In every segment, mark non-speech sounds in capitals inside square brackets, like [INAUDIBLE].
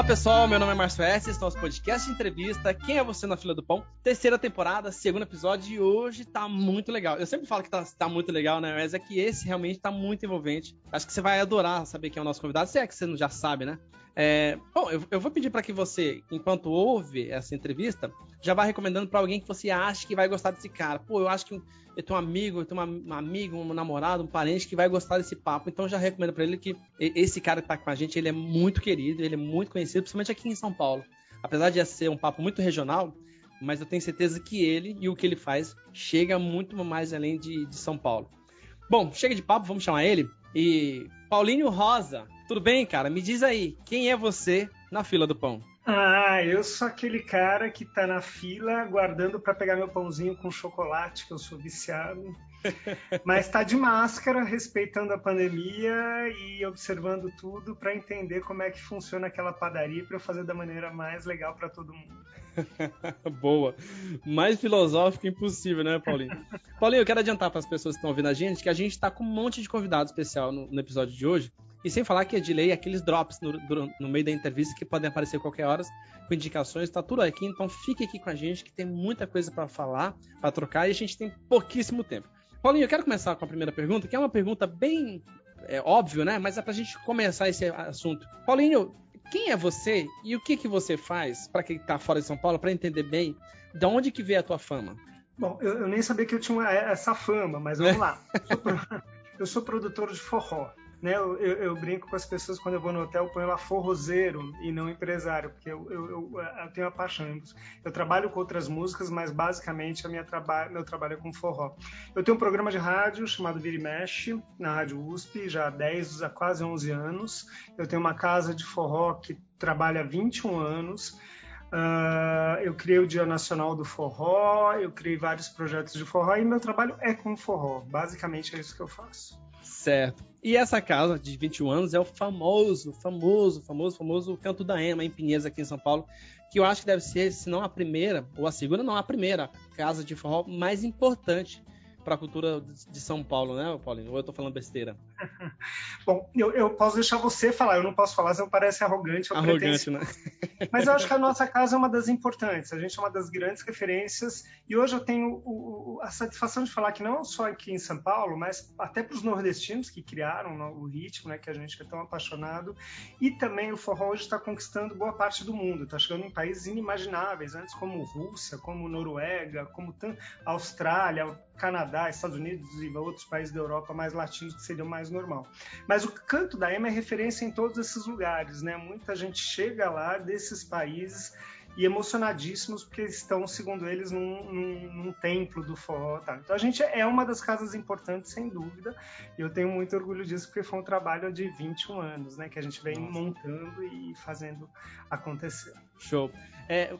Olá pessoal, meu nome é Márcio é nosso podcast de entrevista. Quem é você na fila do pão? Terceira temporada, segundo episódio e hoje tá muito legal. Eu sempre falo que tá, tá, muito legal, né? Mas é que esse realmente tá muito envolvente. Acho que você vai adorar saber quem é o nosso convidado, se é que você não já sabe, né? É, bom, eu, eu, vou pedir para que você, enquanto ouve essa entrevista, já vá recomendando para alguém que você acha que vai gostar desse cara. Pô, eu acho que eu tenho um amigo, eu tenho uma, um amigo, um namorado, um parente que vai gostar desse papo. Então já recomendo para ele que esse cara que tá com a gente, ele é muito querido, ele é muito conhecido, principalmente aqui em São Paulo. Apesar de ser um papo muito regional, mas eu tenho certeza que ele e o que ele faz chega muito mais além de, de São Paulo. Bom, chega de papo, vamos chamar ele. E Paulinho Rosa, tudo bem, cara? Me diz aí, quem é você na fila do pão? Ah, eu sou aquele cara que tá na fila aguardando para pegar meu pãozinho com chocolate, que eu sou viciado. [LAUGHS] Mas tá de máscara, respeitando a pandemia e observando tudo para entender como é que funciona aquela padaria para eu fazer da maneira mais legal para todo mundo. [LAUGHS] Boa. Mais filosófico impossível, né, Paulinho? Paulinho, eu quero adiantar para as pessoas que estão ouvindo a gente que a gente está com um monte de convidado especial no, no episódio de hoje. E sem falar que é de lei aqueles drops no, no, meio da entrevista que podem aparecer a qualquer hora, com indicações, tá tudo aqui, então fique aqui com a gente que tem muita coisa para falar, para trocar e a gente tem pouquíssimo tempo. Paulinho, eu quero começar com a primeira pergunta, que é uma pergunta bem é, óbvio, né? Mas é pra gente começar esse assunto. Paulinho, quem é você e o que que você faz para quem tá fora de São Paulo para entender bem de onde que veio a tua fama? Bom, eu, eu nem sabia que eu tinha uma, essa fama, mas vamos lá. [LAUGHS] eu sou produtor de forró. Né, eu, eu, brinco com as pessoas quando eu vou no hotel, eu ponho lá forrozeiro e não empresário, porque eu, eu, eu tenho a paixão. Eu trabalho com outras músicas, mas basicamente a minha traba meu trabalho é com forró. Eu tenho um programa de rádio chamado Vira e Mexe, na Rádio USP, já há 10, há quase 11 anos. Eu tenho uma casa de forró que trabalha há 21 anos. Uh, eu criei o Dia Nacional do Forró, eu criei vários projetos de forró e meu trabalho é com forró. Basicamente é isso que eu faço. Certo. E essa casa de 21 anos é o famoso, famoso, famoso, famoso Canto da Ema, em Pinheiros, aqui em São Paulo, que eu acho que deve ser, se não a primeira, ou a segunda, não, a primeira casa de forró mais importante para a cultura de São Paulo, né, Paulinho? Ou eu tô falando besteira? [LAUGHS] Bom, eu, eu, posso deixar você falar, eu não posso falar, senão parece arrogante. Arrogante, né? [LAUGHS] Mas eu acho que a nossa casa é uma das importantes, a gente é uma das grandes referências, e hoje eu tenho o, o, a satisfação de falar que não só aqui em São Paulo, mas até para os nordestinos que criaram o ritmo, né, que a gente é tão apaixonado, e também o forró hoje está conquistando boa parte do mundo, está chegando em países inimagináveis, antes como Rússia, como Noruega, como Austrália, Canadá, Estados Unidos e outros países da Europa mais latinos que seriam mais normal. Mas o canto da EMA é referência em todos esses lugares, né? Muita gente chega lá desses países e emocionadíssimos porque estão, segundo eles, num, num, num templo do forró. Tá? Então a gente é uma das casas importantes, sem dúvida, e eu tenho muito orgulho disso porque foi um trabalho de 21 anos, né, que a gente vem Nossa. montando e fazendo acontecer. Show. É,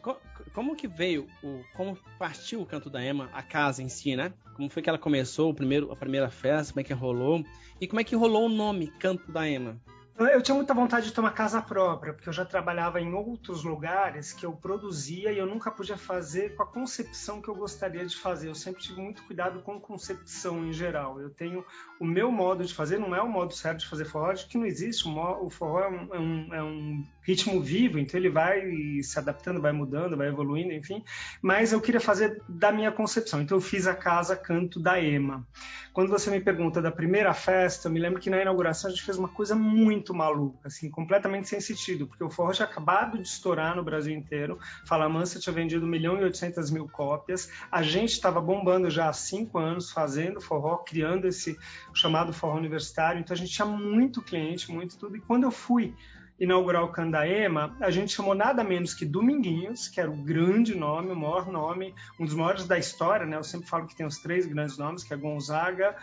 como que veio, o, como partiu o Canto da Ema, a casa em si, né? Como foi que ela começou, o primeiro, a primeira festa, como é que rolou? E como é que rolou o nome Canto da Ema? Eu tinha muita vontade de ter uma casa própria, porque eu já trabalhava em outros lugares que eu produzia e eu nunca podia fazer com a concepção que eu gostaria de fazer. Eu sempre tive muito cuidado com concepção em geral. Eu tenho o meu modo de fazer, não é o modo certo de fazer forró, que não existe. O forró é um, é um, é um ritmo vivo, então ele vai se adaptando, vai mudando, vai evoluindo, enfim. Mas eu queria fazer da minha concepção, então eu fiz a casa Canto da Ema. Quando você me pergunta da primeira festa, eu me lembro que na inauguração a gente fez uma coisa muito maluca, assim, completamente sem sentido, porque o forró tinha acabado de estourar no Brasil inteiro, Fala Mansa tinha vendido 1 milhão e 800 mil cópias, a gente estava bombando já há cinco anos fazendo forró, criando esse chamado forró universitário, então a gente tinha muito cliente, muito tudo, e quando eu fui inaugurar o Candaema, a gente chamou nada menos que Dominguinhos, que era o grande nome, o maior nome, um dos maiores da história, né? Eu sempre falo que tem os três grandes nomes, que é Gonzaga,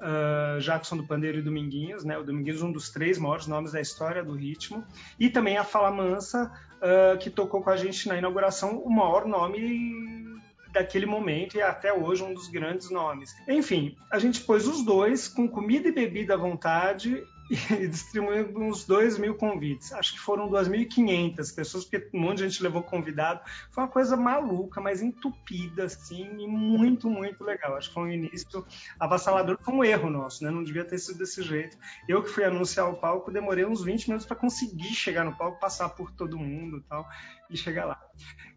uh, Jackson do Pandeiro e Dominguinhos, né? O Dominguinhos um dos três maiores nomes da história do ritmo, e também a Fala Mansa, uh, que tocou com a gente na inauguração, o maior nome daquele momento e até hoje um dos grandes nomes. Enfim, a gente pôs os dois com comida e bebida à vontade [LAUGHS] e distribuímos uns 2 mil convites. Acho que foram 2.500 pessoas, porque um monte de gente levou convidado. Foi uma coisa maluca, mas entupida, assim, e muito, muito legal. Acho que foi um início avassalador. Foi um erro nosso, né? Não devia ter sido desse jeito. Eu que fui anunciar o palco, demorei uns 20 minutos para conseguir chegar no palco, passar por todo mundo e tal e chegar lá.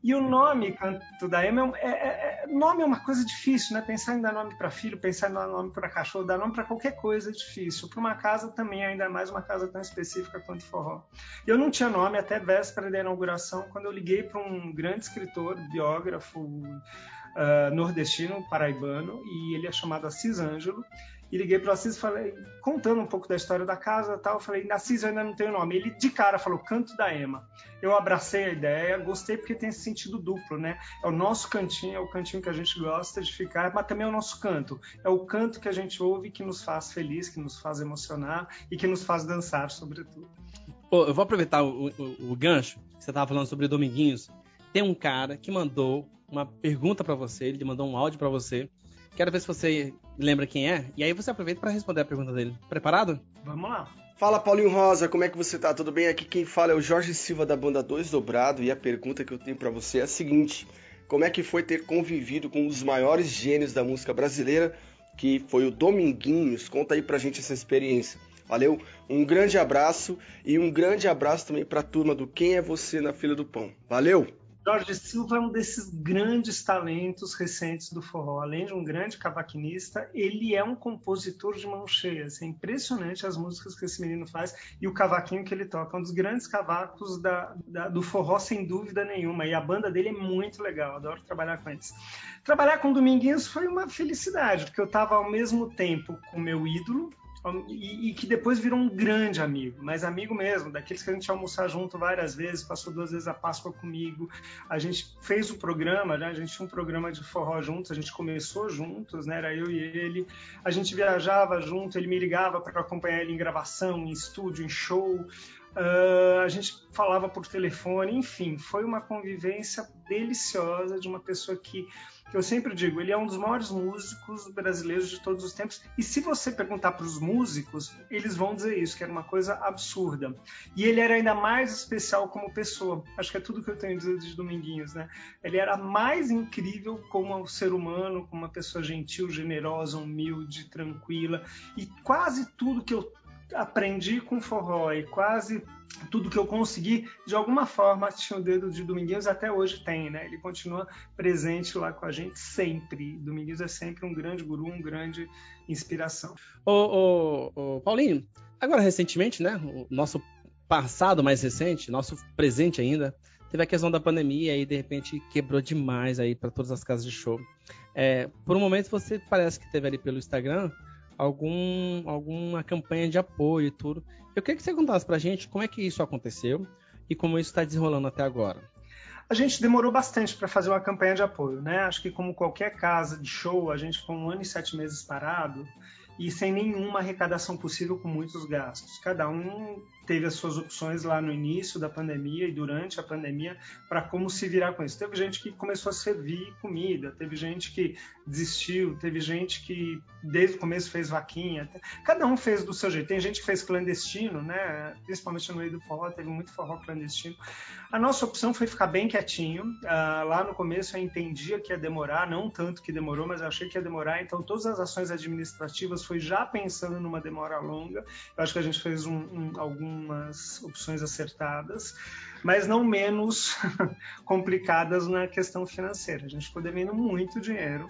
E o nome Canto da Ema é, é, é, nome é uma coisa difícil, né? Pensar em dar nome para filho, pensar em dar nome para cachorro, dar nome para qualquer coisa é difícil. Para uma casa também, ainda mais uma casa tão específica quanto forró. Eu não tinha nome até véspera da inauguração, quando eu liguei para um grande escritor, biógrafo uh, nordestino, paraibano, e ele é chamado Assis Ângelo e liguei para o Assis falei, contando um pouco da história da casa tal, falei, Assis, eu ainda não tenho nome. Ele de cara falou, Canto da Ema. Eu abracei a ideia, gostei porque tem esse sentido duplo, né? É o nosso cantinho, é o cantinho que a gente gosta de ficar, mas também é o nosso canto. É o canto que a gente ouve que nos faz feliz, que nos faz emocionar e que nos faz dançar, sobretudo. Pô, eu vou aproveitar o, o, o gancho que você estava falando sobre Dominguinhos. Tem um cara que mandou uma pergunta para você, ele mandou um áudio para você Quero ver se você lembra quem é. E aí você aproveita para responder a pergunta dele. Preparado? Vamos lá. Fala Paulinho Rosa, como é que você tá? Tudo bem? Aqui quem fala é o Jorge Silva da banda 2 Dobrado e a pergunta que eu tenho para você é a seguinte: como é que foi ter convivido com um dos maiores gênios da música brasileira, que foi o Dominguinhos? Conta aí pra gente essa experiência. Valeu? Um grande abraço e um grande abraço também para a turma do Quem é Você na Fila do Pão. Valeu! Jorge Silva é um desses grandes talentos recentes do forró. Além de um grande cavaquinista, ele é um compositor de mão cheia. É impressionante as músicas que esse menino faz e o cavaquinho que ele toca. É um dos grandes cavacos da, da, do forró, sem dúvida nenhuma. E a banda dele é muito legal, adoro trabalhar com eles. Trabalhar com Dominguinhos foi uma felicidade, porque eu estava ao mesmo tempo com meu ídolo, e, e, que depois virou um grande amigo, mas amigo mesmo, daqueles que a gente almoçar junto várias vezes, passou duas vezes a Páscoa comigo. A gente fez o programa, né? a gente tinha um programa de forró juntos, a gente começou juntos, né? Era eu e ele. A gente viajava junto, ele me ligava para acompanhar ele em gravação, em estúdio, em show. Uh, a gente falava por telefone, enfim, foi uma convivência deliciosa de uma pessoa que que eu sempre digo, ele é um dos maiores músicos brasileiros de todos os tempos. E se você perguntar para os músicos, eles vão dizer isso, que era uma coisa absurda. E ele era ainda mais especial como pessoa. Acho que é tudo que eu tenho a dizer de Dominguinhos, né? Ele era mais incrível como um ser humano, como uma pessoa gentil, generosa, humilde, tranquila. E quase tudo que eu aprendi com forró e quase tudo que eu consegui, de alguma forma, tinha o dedo de Dominguinhos, até hoje tem, né? Ele continua presente lá com a gente sempre. Dominguinhos é sempre um grande guru, um grande inspiração. Ô, ô, ô, Paulinho, agora recentemente, né? O nosso passado mais recente, nosso presente ainda, teve a questão da pandemia e de repente quebrou demais aí para todas as casas de show. É, por um momento você parece que teve ali pelo Instagram algum, alguma campanha de apoio e tudo. Eu queria que você contasse pra gente como é que isso aconteceu e como isso está desenrolando até agora. A gente demorou bastante para fazer uma campanha de apoio, né? Acho que como qualquer casa de show, a gente ficou um ano e sete meses parado e sem nenhuma arrecadação possível com muitos gastos. Cada um teve as suas opções lá no início da pandemia e durante a pandemia para como se virar com isso. Teve gente que começou a servir comida, teve gente que desistiu, teve gente que desde o começo fez vaquinha. Cada um fez do seu jeito. Tem gente que fez clandestino, né? Principalmente no meio do forró, teve muito forró clandestino. A nossa opção foi ficar bem quietinho. Uh, lá no começo eu entendia que ia demorar, não tanto que demorou, mas eu achei que ia demorar. Então todas as ações administrativas foi já pensando numa demora longa. Eu acho que a gente fez um, um, algumas opções acertadas mas não menos [LAUGHS] complicadas na questão financeira. A gente ficou devendo muito dinheiro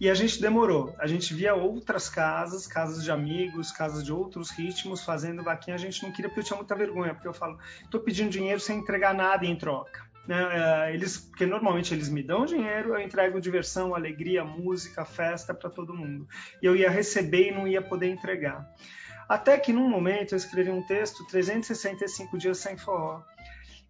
e a gente demorou. A gente via outras casas, casas de amigos, casas de outros ritmos fazendo vaquinha. A gente não queria porque eu tinha muita vergonha, porque eu falo, estou pedindo dinheiro sem entregar nada em troca. Né? É, eles, porque normalmente eles me dão dinheiro, eu entrego diversão, alegria, música, festa para todo mundo. E eu ia receber e não ia poder entregar. Até que num momento eu escrevi um texto, 365 dias sem forró.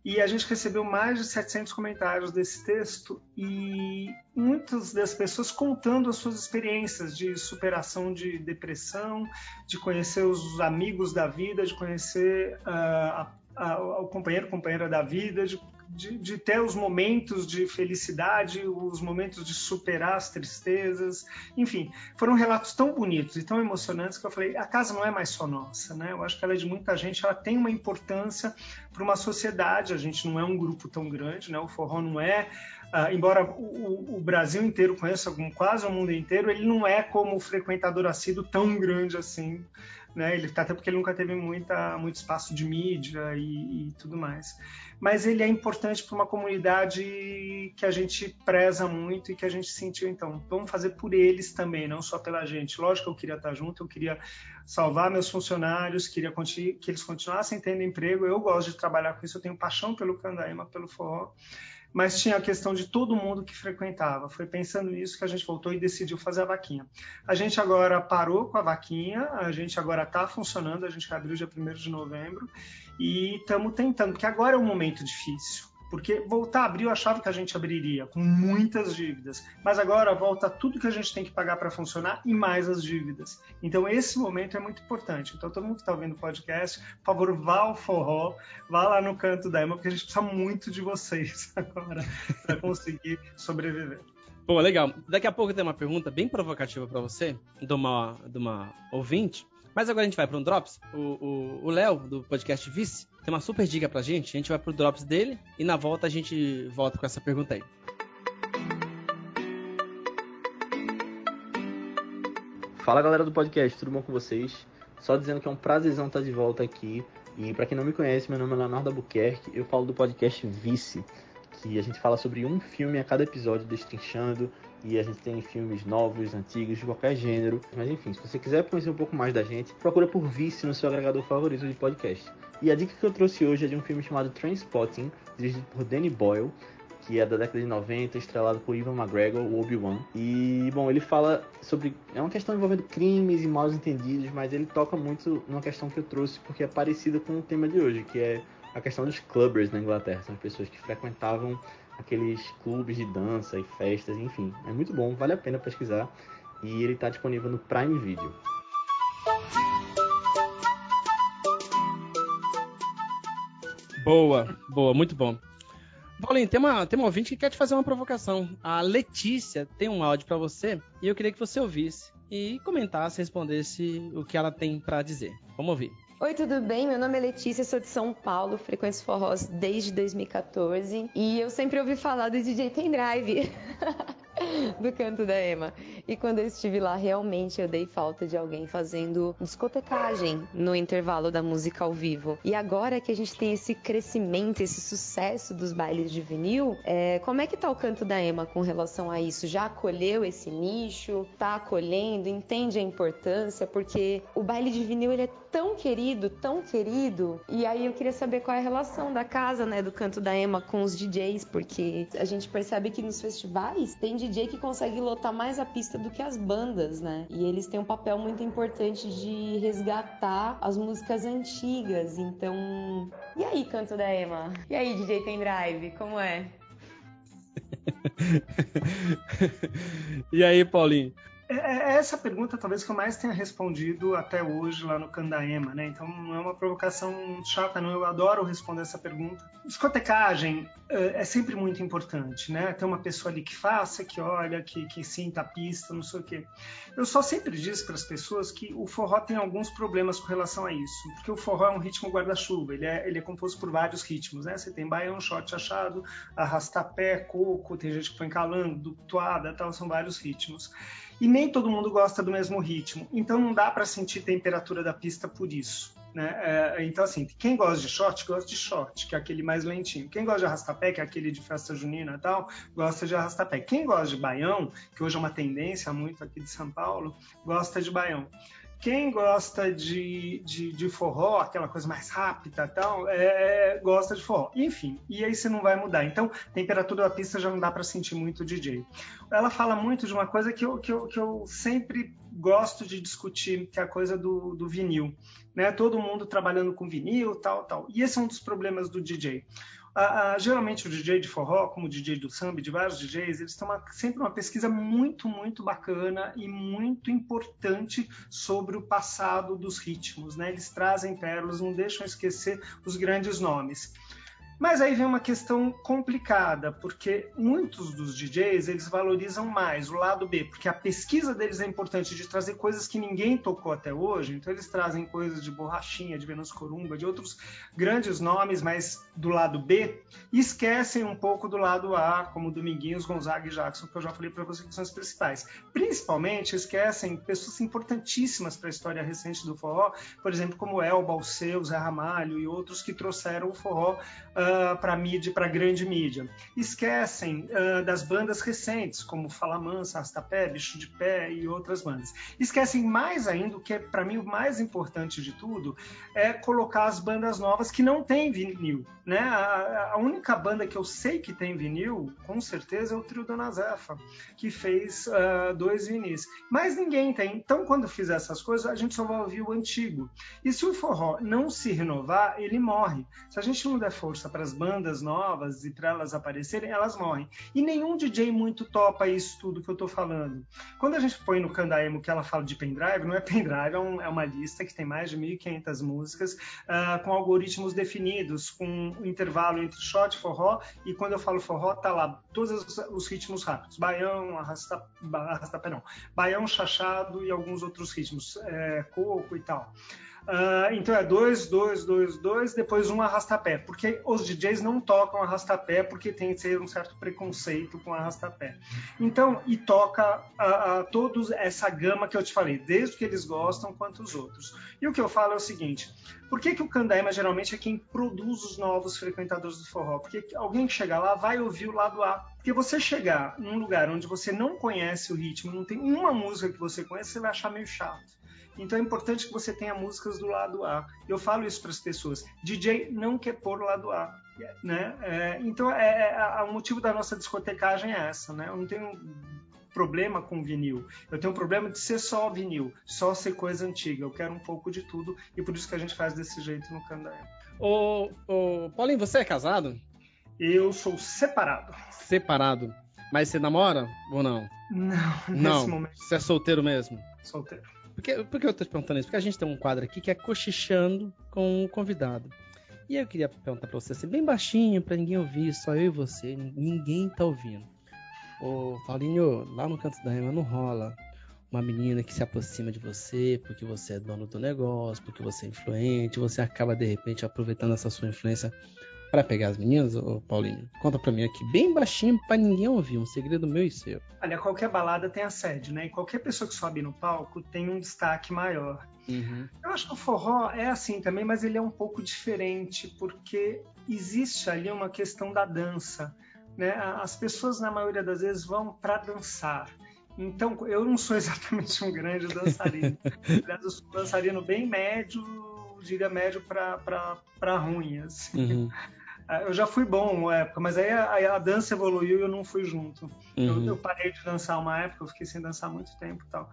E a gente recebeu mais de 700 comentários desse texto e muitas das pessoas contando as suas experiências de superação de depressão, de conhecer os amigos da vida, de conhecer uh, a, a, o companheiro, companheira da vida, de de, de, ter os momentos de felicidade, os momentos de superar as tristezas, enfim, foram relatos tão bonitos e tão emocionantes que eu falei, a casa não é mais só nossa, né? Eu acho que ela é de muita gente, ela tem uma importância para uma sociedade. A gente não é um grupo tão grande, né? O forró não é Uh, embora o, o, Brasil inteiro conheça, quase o mundo inteiro, ele não é como o frequentador assíduo tão grande assim né? Ele até porque ele nunca teve muita, muito espaço de mídia e, e tudo mais. Mas ele é importante para uma comunidade que a gente preza muito e que a gente sentiu então. Vamos fazer por eles também, não só pela gente. Lógico que eu queria estar junto, eu queria salvar meus funcionários, queria que eles continuassem tendo emprego. Eu gosto de trabalhar com isso, eu tenho paixão pelo Candaíma, pelo forró mas tinha a questão de todo mundo que frequentava. Foi pensando nisso que a gente voltou e decidiu fazer a vaquinha. A gente agora parou com a vaquinha, a gente agora está funcionando, a gente abriu dia 1 de novembro e estamos tentando, porque agora é um momento difícil. Porque voltar a abrir, eu achava que a gente abriria com muitas dívidas, mas agora volta tudo que a gente tem que pagar para funcionar e mais as dívidas. Então esse momento é muito importante. Então todo mundo que está ouvindo o podcast, por favor, vá ao forró, vá lá no canto da Ema, porque a gente precisa muito de vocês [LAUGHS] agora para conseguir sobreviver. Bom, legal. Daqui a pouco tem uma pergunta bem provocativa para você, de uma, de uma ouvinte. Mas agora a gente vai para um Drops. O Léo, do podcast Vice, tem uma super dica pra gente. A gente vai pro Drops dele e na volta a gente volta com essa pergunta aí. Fala galera do podcast, tudo bom com vocês? Só dizendo que é um prazerzão estar de volta aqui. E para quem não me conhece, meu nome é Leonardo Albuquerque, eu falo do podcast Vice, que a gente fala sobre um filme a cada episódio, destrinchando e a gente tem filmes novos, antigos, de qualquer gênero. Mas enfim, se você quiser conhecer um pouco mais da gente, procura por Vice no seu agregador favorito de podcast. E a dica que eu trouxe hoje é de um filme chamado Trainspotting, dirigido por Danny Boyle, que é da década de 90, estrelado por Ivan McGregor, o Obi-Wan. E, bom, ele fala sobre... É uma questão envolvendo crimes e mal entendidos, mas ele toca muito numa questão que eu trouxe porque é parecida com o tema de hoje, que é a questão dos clubbers na Inglaterra. São pessoas que frequentavam aqueles clubes de dança e festas, enfim. É muito bom, vale a pena pesquisar. E ele está disponível no Prime Video. Boa, boa, muito bom. Paulinho, tem uma, tem uma ouvinte que quer te fazer uma provocação. A Letícia tem um áudio para você e eu queria que você ouvisse e comentasse, respondesse o que ela tem para dizer. Vamos ouvir. Oi, tudo bem? Meu nome é Letícia, sou de São Paulo, frequento forrós desde 2014 e eu sempre ouvi falar do DJ Pendrive. [LAUGHS] do canto da Ema. E quando eu estive lá, realmente eu dei falta de alguém fazendo discotecagem no intervalo da música ao vivo. E agora que a gente tem esse crescimento, esse sucesso dos bailes de vinil, é, como é que tá o canto da Ema com relação a isso? Já acolheu esse nicho? Tá acolhendo? Entende a importância? Porque o baile de vinil ele é tão querido, tão querido. E aí eu queria saber qual é a relação da casa, né, do canto da Ema com os DJs, porque a gente percebe que nos festivais tem DJ que consegue lotar mais a pista do que as bandas, né? E eles têm um papel muito importante de resgatar as músicas antigas. Então, e aí, canto da Ema? E aí, DJ Pendrive, como é? [LAUGHS] e aí, Paulinho? É, é, essa pergunta talvez que eu mais tenha respondido até hoje lá no Candaema, né? Então não é uma provocação chata, não. Eu adoro responder essa pergunta. Discotecagem é, é sempre muito importante, né? Ter uma pessoa ali que faça, que olha, que, que sinta a pista, não sei o quê. Eu só sempre disse para as pessoas que o forró tem alguns problemas com relação a isso, porque o forró é um ritmo guarda-chuva, ele é, ele é composto por vários ritmos, né? Você tem baião, shot achado, arrastapé, coco, tem gente que põe calango, toada, tal, são vários ritmos e nem todo mundo gosta do mesmo ritmo, então não dá para sentir temperatura da pista por isso. Né? É, então, assim, quem gosta de short, gosta de short, que é aquele mais lentinho. Quem gosta de arrastapé, que é aquele de festa junina e tal, gosta de arrastapé. Quem gosta de baião, que hoje é uma tendência muito aqui de São Paulo, gosta de baião. Quem gosta de, de, de, forró, aquela coisa mais rápida tal, é, gosta de forró. Enfim, e aí você não vai mudar. Então, temperatura da pista já não dá para sentir muito DJ. Ela fala muito de uma coisa que eu, que eu, que eu sempre gosto de discutir, que é a coisa do, do vinil. Né? Todo mundo trabalhando com vinil, tal, tal. E esse é um dos problemas do DJ geralmente o DJ de forró, como o DJ do samba, de vários DJs, eles têm uma, sempre uma pesquisa muito, muito bacana e muito importante sobre o passado dos ritmos. Né? Eles trazem pérolas, não deixam esquecer os grandes nomes. Mas aí vem uma questão complicada, porque muitos dos DJs eles valorizam mais o lado B, porque a pesquisa deles é importante de trazer coisas que ninguém tocou até hoje. Então eles trazem coisas de borrachinha, de Venus Corumba, de outros grandes nomes, mas do lado B, e esquecem um pouco do lado A, como Dominguinhos, Gonzaga e Jackson, que eu já falei para vocês que são os principais. Principalmente esquecem pessoas importantíssimas para a história recente do forró, por exemplo, como Elba, Alceu, Zé Ramalho e outros que trouxeram o forró uh, para mídia, para grande mídia. Esquecem uh, das bandas recentes, como Fala Mansa, Arrastapé, Bicho de Pé e outras bandas. Esquecem mais ainda, o que é para mim o mais importante de tudo, é colocar as bandas novas que não têm vinil. Né? A, a única banda que eu sei que tem vinil, com certeza, é o Trio Dona Zefa, que fez uh, dois vinis. Mas ninguém tem. Então, quando fizer essas coisas, a gente só vai ouvir o antigo. E se o forró não se renovar, ele morre. Se a gente não der força para as bandas novas e para elas aparecerem, elas morrem. E nenhum DJ muito topa isso tudo que eu estou falando. Quando a gente põe no Candaemo que ela fala de pendrive, não é pendrive, é, um, é uma lista que tem mais de 1.500 músicas uh, com algoritmos definidos, com um intervalo entre shot, forró e quando eu falo forró, tá lá todos os, os ritmos rápidos. Baião, arrasta, arrasta pé não. Baião, chachado e alguns outros ritmos, é, coco e tal. Uh, então é dois, dois, dois, dois, depois um arrastapé, porque os DJs não tocam arrastapé porque tem que ser um certo preconceito com arrastapé. Então, e toca uh, uh, todos essa gama que eu te falei, desde que eles gostam quanto os outros. E o que eu falo é o seguinte: por que, que o Candaima geralmente é quem produz os novos frequentadores do forró? Porque alguém que chega lá vai ouvir o lado A. Porque você chegar num lugar onde você não conhece o ritmo, não tem uma música que você conhece, você vai achar meio chato. Então é importante que você tenha músicas do lado A. Eu falo isso para as pessoas. DJ não quer pôr o lado A. Né? É, então é, é, o motivo da nossa discotecagem é essa. Né? Eu não tenho problema com vinil. Eu tenho um problema de ser só vinil, só ser coisa antiga. Eu quero um pouco de tudo e por isso que a gente faz desse jeito no Candaia. Ô, ô, Paulinho, você é casado? Eu sou separado. Separado. Mas você namora ou não? Não, [LAUGHS] nesse não. momento. Você é solteiro mesmo? Solteiro. Por que, por que eu tô te perguntando isso? Porque a gente tem um quadro aqui que é cochichando com o convidado. E eu queria perguntar pra você assim, bem baixinho, pra ninguém ouvir, só eu e você, ninguém tá ouvindo. Ô, Paulinho, lá no canto da rima não rola uma menina que se aproxima de você porque você é dono do negócio, porque você é influente, você acaba de repente aproveitando essa sua influência para pegar as meninas, ô Paulinho? Conta pra mim aqui, bem baixinho, para ninguém ouvir, um segredo meu e seu. Olha, qualquer balada tem assédio, né? E qualquer pessoa que sobe no palco tem um destaque maior. Uhum. Eu acho que o forró é assim também, mas ele é um pouco diferente, porque existe ali uma questão da dança. Né? As pessoas, na maioria das vezes, vão para dançar. Então, eu não sou [LAUGHS] exatamente um grande dançarino. Aliás, eu sou um dançarino bem médio, diria médio para ruim. Assim. Uhum. Eu já fui bom uma época, mas aí a, a dança evoluiu e eu não fui junto. Uhum. Eu, eu, parei de dançar uma época, eu fiquei sem dançar muito tempo e tal.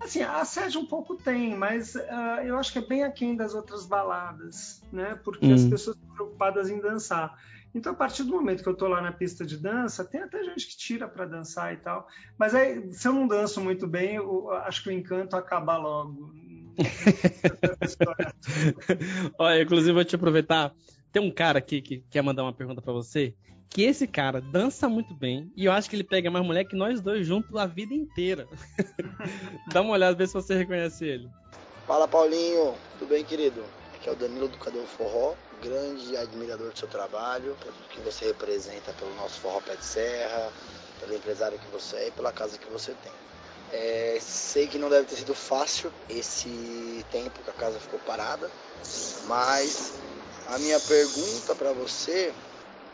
Assim, a assédio um pouco tem, mas uh, eu acho que é bem aquém das outras baladas, né? Porque uhum. as pessoas estão preocupadas em dançar. Então, a partir do momento que eu tô lá na pista de dança, tem até gente que tira para dançar e tal. Mas aí, se eu não danço muito bem, eu acho que o encanto acaba logo. [LAUGHS] Olha, inclusive, vou te aproveitar tem um cara aqui que quer mandar uma pergunta para você. Que esse cara dança muito bem e eu acho que ele pega mais mulher que nós dois juntos a vida inteira. [LAUGHS] Dá uma olhada, vê se você reconhece ele. Fala Paulinho, tudo bem, querido? Aqui é o Danilo do Cadê o Forró, grande admirador do seu trabalho, pelo que você representa pelo nosso Forró Pé de Serra, pelo empresário que você é e pela casa que você tem. É, sei que não deve ter sido fácil esse tempo que a casa ficou parada, mas a minha pergunta para você,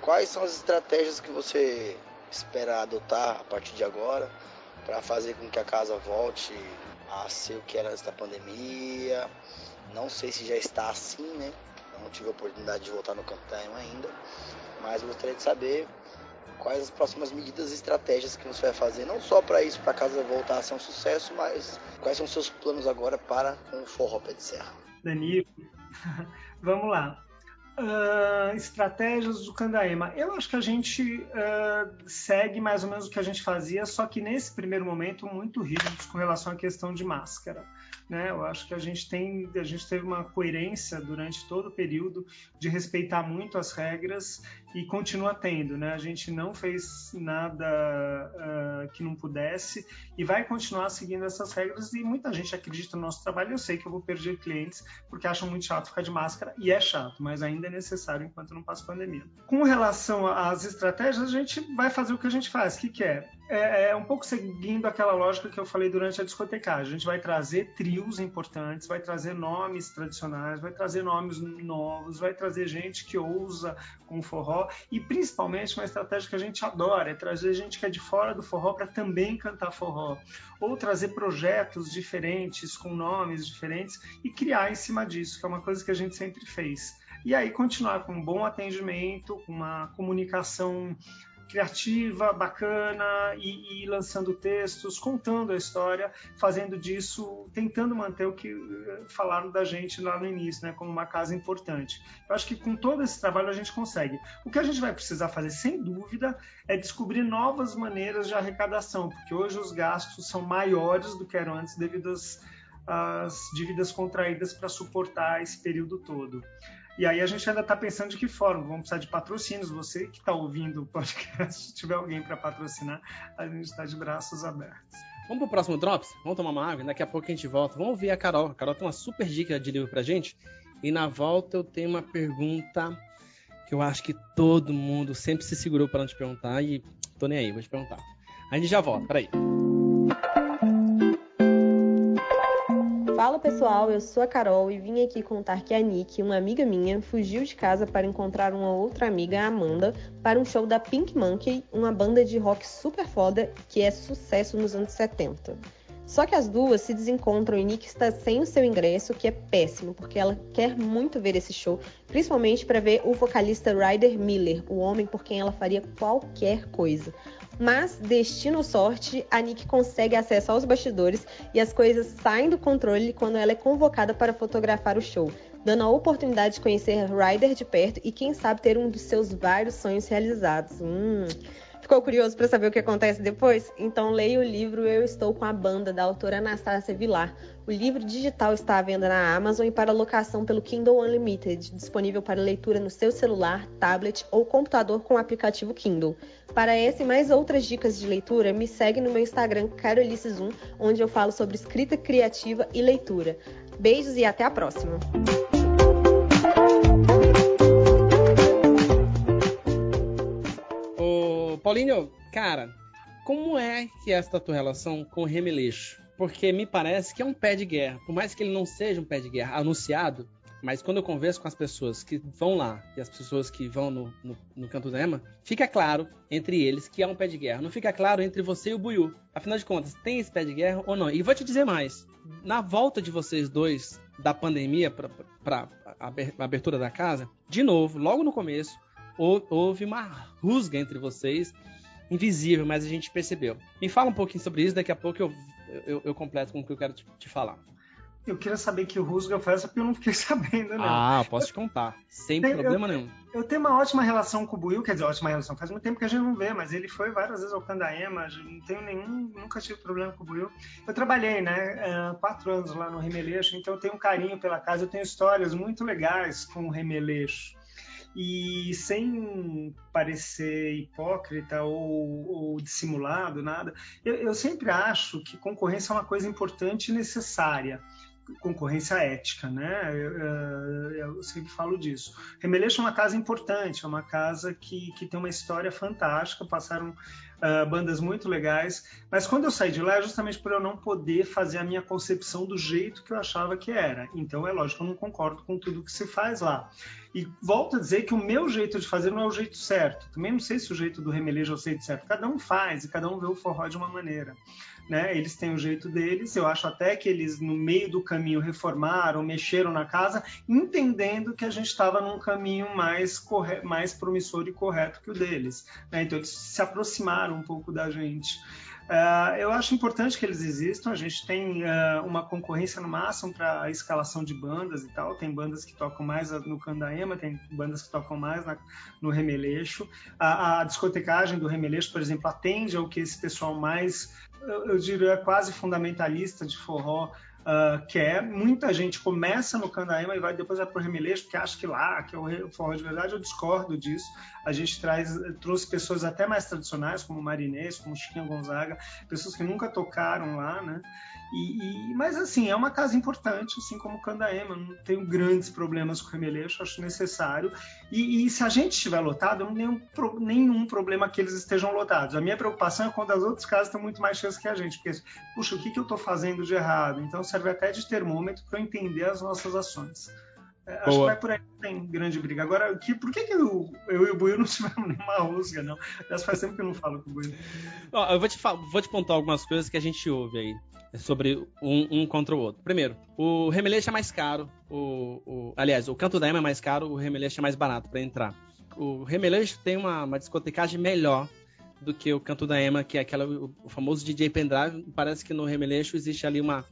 quais são as estratégias que você espera adotar a partir de agora para fazer com que a casa volte a ser o que era antes da pandemia? Não sei se já está assim, né? Não tive a oportunidade de voltar no Cantanho ainda, mas gostaria de saber quais as próximas medidas e estratégias que você vai fazer, não só para isso, para a casa voltar a ser um sucesso, mas quais são os seus planos agora para com o Forró Pé de Serra? Danilo, [LAUGHS] vamos lá. Uh, estratégias do Candaema. Eu acho que a gente uh, segue mais ou menos o que a gente fazia, só que nesse primeiro momento muito rígidos com relação à questão de máscara. Né? Eu acho que a gente tem, a gente teve uma coerência durante todo o período de respeitar muito as regras e continua tendo, né? A gente não fez nada uh, que não pudesse e vai continuar seguindo essas regras e muita gente acredita no nosso trabalho. Eu sei que eu vou perder clientes porque acham muito chato ficar de máscara e é chato, mas ainda é necessário enquanto não passa pandemia. Com relação às estratégias, a gente vai fazer o que a gente faz. O que, que é? é? É um pouco seguindo aquela lógica que eu falei durante a discotecagem. A gente vai trazer trios importantes, vai trazer nomes tradicionais, vai trazer nomes novos, vai trazer gente que ousa com forró e principalmente uma estratégia que a gente adora é trazer gente que é de fora do forró para também cantar forró ou trazer projetos diferentes com nomes diferentes e criar em cima disso, que é uma coisa que a gente sempre fez. E aí continuar com um bom atendimento, uma comunicação criativa, bacana e, e, lançando textos, contando a história, fazendo disso, tentando manter o que eh, falaram da gente lá no início, né, como uma casa importante. Eu acho que com todo esse trabalho a gente consegue. O que a gente vai precisar fazer, sem dúvida, é descobrir novas maneiras de arrecadação, porque hoje os gastos são maiores do que eram antes devido às, às dívidas contraídas para suportar esse período todo. E aí a gente ainda está pensando de que forma. Vamos precisar de patrocínios. Você que está ouvindo o podcast, [LAUGHS] se tiver alguém para patrocinar, a gente está de braços abertos. Vamos pro próximo Drops? Vamos tomar uma água? Daqui a pouco a gente volta. Vamos ouvir a Carol. A Carol tem uma super dica de livro pra gente. E na volta eu tenho uma pergunta que eu acho que todo mundo sempre se segurou para não te perguntar. E tô nem aí, vou te perguntar. A gente já volta, peraí. Fala pessoal, eu sou a Carol e vim aqui contar que a Nick, uma amiga minha, fugiu de casa para encontrar uma outra amiga, a Amanda, para um show da Pink Monkey, uma banda de rock super foda que é sucesso nos anos 70. Só que as duas se desencontram e Nick está sem o seu ingresso, que é péssimo, porque ela quer muito ver esse show, principalmente para ver o vocalista Ryder Miller, o homem por quem ela faria qualquer coisa. Mas, destino ou sorte, a Nick consegue acesso aos bastidores e as coisas saem do controle quando ela é convocada para fotografar o show, dando a oportunidade de conhecer Ryder de perto e, quem sabe, ter um dos seus vários sonhos realizados. Hum. Ficou curioso para saber o que acontece depois? Então leia o livro Eu Estou com a Banda, da autora Anastácia Vilar. O livro digital está à venda na Amazon e para locação pelo Kindle Unlimited, disponível para leitura no seu celular, tablet ou computador com o aplicativo Kindle. Para essa e mais outras dicas de leitura, me segue no meu Instagram Carolice1, onde eu falo sobre escrita criativa e leitura. Beijos e até a próxima! Paulinho, cara, como é que é esta tua relação com o Remeleixo? Porque me parece que é um pé de guerra. Por mais que ele não seja um pé de guerra anunciado, mas quando eu converso com as pessoas que vão lá e as pessoas que vão no, no, no Canto da Ema, fica claro entre eles que é um pé de guerra. Não fica claro entre você e o Buiu. Afinal de contas, tem esse pé de guerra ou não? E vou te dizer mais. Na volta de vocês dois da pandemia para a abertura da casa, de novo, logo no começo, houve uma rusga entre vocês, invisível, mas a gente percebeu. Me fala um pouquinho sobre isso, daqui a pouco eu, eu, eu completo com o que eu quero te, te falar. Eu queria saber que o Rusga foi essa porque eu não fiquei [LAUGHS] sabendo, não. Ah, posso te contar. Sem tem, problema eu, nenhum. Eu tenho uma ótima relação com o Buiu, quer dizer, ótima relação. Faz muito tempo que a gente não vê, mas ele foi várias vezes ao Candaema, não tenho nenhum, nunca tive problema com o Buiu. Eu trabalhei, né, é, quatro anos lá no Remeleixo, então eu tenho um carinho pela casa, eu tenho histórias muito legais com o Remeleixo. E sem parecer hipócrita ou, ou dissimulado, nada, eu, eu sempre acho que concorrência é uma coisa importante e necessária concorrência ética, né? Eu, eu, sempre falo disso. Remeleixo é uma casa importante, é uma casa que, que tem uma história fantástica, passaram uh, bandas muito legais, mas quando eu saí de lá é justamente por eu não poder fazer a minha concepção do jeito que eu achava que era. Então é lógico, eu não concordo com tudo que se faz lá. E volto a dizer que o meu jeito de fazer não é o jeito certo. Também não sei se o jeito do remelejo é o jeito certo. Cada um faz e cada um vê o forró de uma maneira. Né? Eles têm o jeito deles. Eu acho até que eles, no meio do caminho, reformaram, mexeram na casa, entendendo que a gente estava num caminho mais, corre... mais promissor e correto que o deles. Né? Então, eles se aproximaram aproximaram um pouco da gente. Uh, eu acho importante que eles existam. A gente tem uh, uma concorrência no máximo para a escalação de bandas e tal. Tem bandas que tocam mais no Candaema, tem bandas que tocam mais na, no Remeleixo. A, a, discotecagem do Remeleixo, por exemplo, atende ao que esse pessoal mais, eu, diria, quase fundamentalista de forró uh, quer. Muita gente começa no Candaema e vai depois vai para o Remeleixo, porque acha que lá, que é o forró de verdade. Eu discordo disso. A gente traz, trouxe pessoas até mais tradicionais, como Marinês, como Chiquinha Gonzaga, pessoas que nunca tocaram lá, né? E, e, mas assim, é uma casa importante, assim como Candaema, não tenho grandes problemas com o Remeleixo, acho necessário. E, e, se a gente estiver lotado, eu não tenho nenhum problema que eles estejam lotados. A minha preocupação é quando as outras casas estão muito mais cheias que a gente, porque, puxa, o que, que eu estou fazendo de errado? Então serve até de termômetro para eu entender as nossas ações. É, acho Boa. que vai por aí, tem grande briga. Agora, que, por que, que eu, eu e o Buiu não [LAUGHS] tivemos nenhuma rusga, não? Já faz tempo que eu não falo com o Buiu. eu vou te, vou te pontar algumas coisas que a gente ouve aí sobre um, um contra o outro. Primeiro, o Remeleixo é mais caro. O, o, aliás, o Canto da Ema é mais caro, o Remeleixo é mais barato para entrar. O Remeleixo tem uma, uma discotecagem melhor do que o Canto da Ema, que é aquela, o, o famoso DJ Pendrive. Parece que no Remeleixo existe ali uma,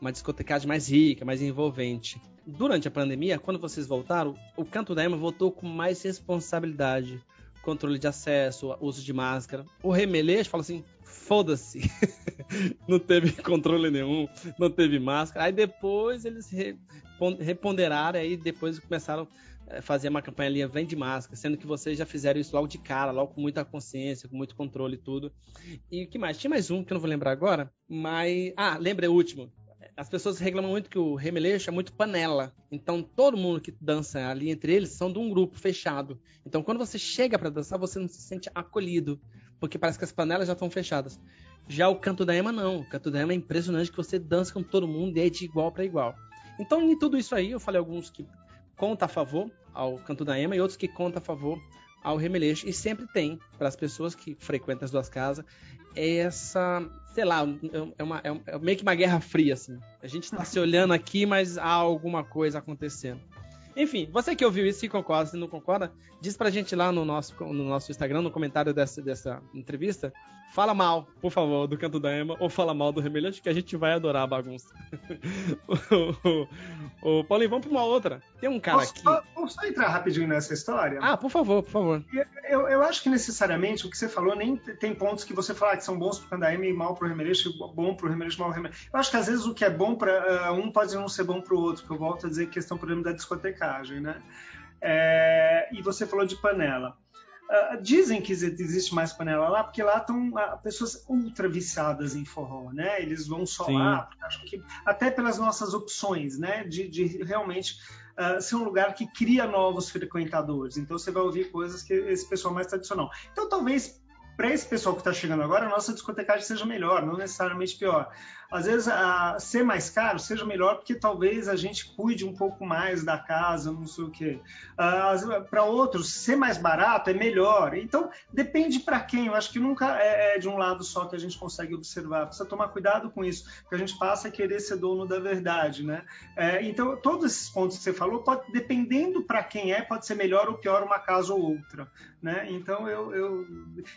uma discotecagem mais rica, mais envolvente. Durante a pandemia, quando vocês voltaram, o Canto da Ema voltou com mais responsabilidade. Controle de acesso, uso de máscara. O Remeleixo fala assim: foda-se. [LAUGHS] não teve [LAUGHS] controle nenhum, não teve máscara. Aí depois eles reponderaram, aí depois começaram a fazer uma campanha ali, vem de máscara, sendo que vocês já fizeram isso logo de cara, logo com muita consciência, com muito controle e tudo. E o que mais? Tinha mais um que eu não vou lembrar agora, mas. Ah, lembra o último. As pessoas reclamam muito que o remeleixo é muito panela. Então todo mundo que dança ali entre eles são de um grupo fechado. Então quando você chega para dançar, você não se sente acolhido porque parece que as panelas já estão fechadas. Já o canto da Ema não. O canto da Ema é impressionante que você dança com todo mundo e é de igual para igual. Então, em tudo isso aí, eu falei alguns que conta a favor ao canto da Ema e outros que conta a favor ao remeleixo. E sempre tem, para as pessoas que frequentam as duas casas, essa, sei lá, é, uma, é meio que uma guerra fria, assim. A gente está se olhando aqui, mas há alguma coisa acontecendo. Enfim, você que ouviu isso, se concorda, se não concorda, diz pra gente lá no nosso, no nosso Instagram, no comentário dessa, dessa entrevista. Fala mal, por favor, do canto da Emma, ou fala mal do Remelhante, que a gente vai adorar a bagunça. [LAUGHS] Ô, Paulinho, vamos pra uma outra. Tem um cara posso, aqui. Posso só entrar rapidinho nessa história? Ah, por favor, por favor. Eu, eu acho que necessariamente o que você falou, nem tem pontos que você fala que são bons pro Candaema e mal pro Remeleixo, bom pro Remeleixo, mal pro Remeleixo. Eu acho que às vezes o que é bom para uh, um pode não ser bom pro outro, que eu volto a dizer questão, por exemplo, da discotecagem, né? É, e você falou de panela. Uh, dizem que existe mais panela lá, porque lá estão uh, pessoas ultra viciadas em forró, né? Eles vão só Sim. lá, que até pelas nossas opções, né? De, de realmente uh, ser um lugar que cria novos frequentadores. Então você vai ouvir coisas que esse pessoal mais tradicional. Então talvez para esse pessoal que está chegando agora, a nossa discotecagem seja melhor, não necessariamente pior às vezes a, ser mais caro seja melhor porque talvez a gente cuide um pouco mais da casa, não sei o quê. Para outros, ser mais barato é melhor. Então, depende para quem. Eu acho que nunca é, é, de um lado só que a gente consegue observar. Precisa tomar cuidado com isso, porque a gente passa a querer ser dono da verdade, né? É, então, todos esses pontos que você falou, pode, dependendo para quem é, pode ser melhor ou pior uma casa ou outra, né? Então, eu... eu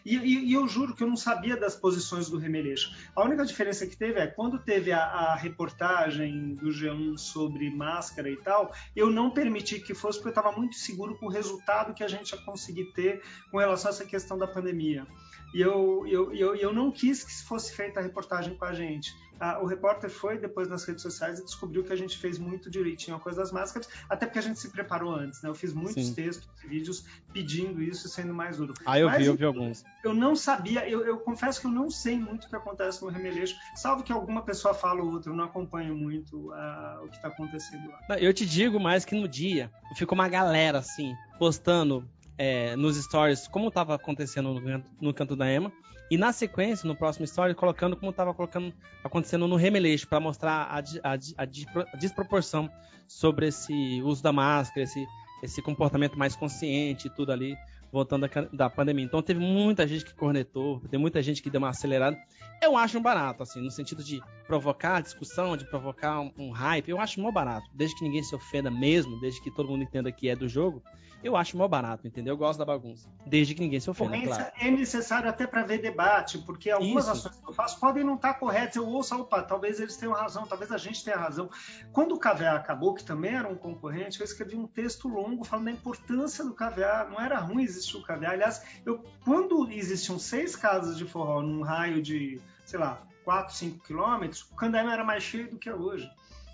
e, e eu juro que eu não sabia das posições do Remeleixo. A única diferença que teve é quando teve a, a, reportagem do G1 sobre máscara e tal, eu não permiti que fosse porque eu estava muito seguro com o resultado que a gente ia conseguir ter com relação a essa questão da pandemia. E eu, eu, eu, eu não quis que fosse feita a reportagem com a gente ah, o repórter foi depois nas redes sociais e descobriu que a gente fez muito direitinho a coisa das máscaras, até porque a gente se preparou antes, né? Eu fiz muitos Sim. textos e vídeos pedindo isso, sendo mais duro. Ah, eu Mas, vi, eu vi alguns. Eu não sabia, eu, eu, confesso que eu não sei muito o que acontece no Remeleixo, salvo que alguma pessoa fala ou outra, eu não acompanho muito uh, o que está acontecendo lá. Eu te digo mais que no dia ficou uma galera assim, postando é, nos stories como estava acontecendo no, no, canto da Ema. E na sequência, no próximo story, colocando como estava acontecendo no Remeleixo, para mostrar a, a, a, desproporção sobre esse uso da máscara, esse, esse comportamento mais consciente e tudo ali, voltando da, da pandemia. Então teve muita gente que cornetou, tem muita gente que deu uma acelerada. Eu acho um barato, assim, no sentido de provocar discussão, de provocar um, um hype, eu acho mó barato. Desde que ninguém se ofenda mesmo, desde que todo mundo entenda que é do jogo, Eu acho mó barato, entendeu? Eu gosto da bagunça. Desde que ninguém se ofenda, claro. É necessário até para ver debate, porque algumas Isso. ações que eu faço podem não estar corretas. Eu ouço, opa, talvez eles tenham razão, talvez a gente tenha razão. Quando o KVA acabou, que também era um concorrente, eu escrevi um texto longo falando da importância do KVA. Não era ruim existir o KVA. Aliás, eu, quando existiam seis casas de forró num raio de, sei lá, 4, 5 quilômetros, o Candaima era mais cheio do que é hoje.